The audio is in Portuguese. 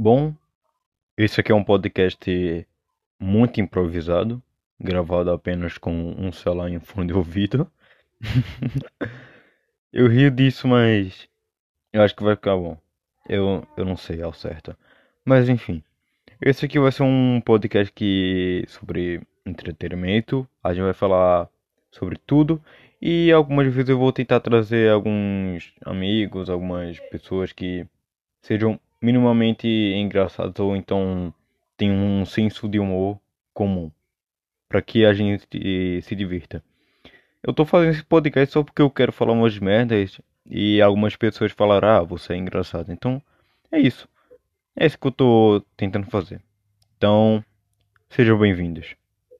Bom, esse aqui é um podcast muito improvisado, gravado apenas com um celular em fundo de ouvido. eu rio disso, mas eu acho que vai ficar bom. Eu, eu não sei ao certo. Mas enfim, esse aqui vai ser um podcast que sobre entretenimento. A gente vai falar sobre tudo e algumas vezes eu vou tentar trazer alguns amigos, algumas pessoas que sejam minimamente engraçados ou então tem um senso de humor comum para que a gente se divirta. Eu tô fazendo esse podcast só porque eu quero falar umas merdas e algumas pessoas falaram: "Ah, você é engraçado". Então, é isso. É isso que eu tô tentando fazer. Então, sejam bem-vindos.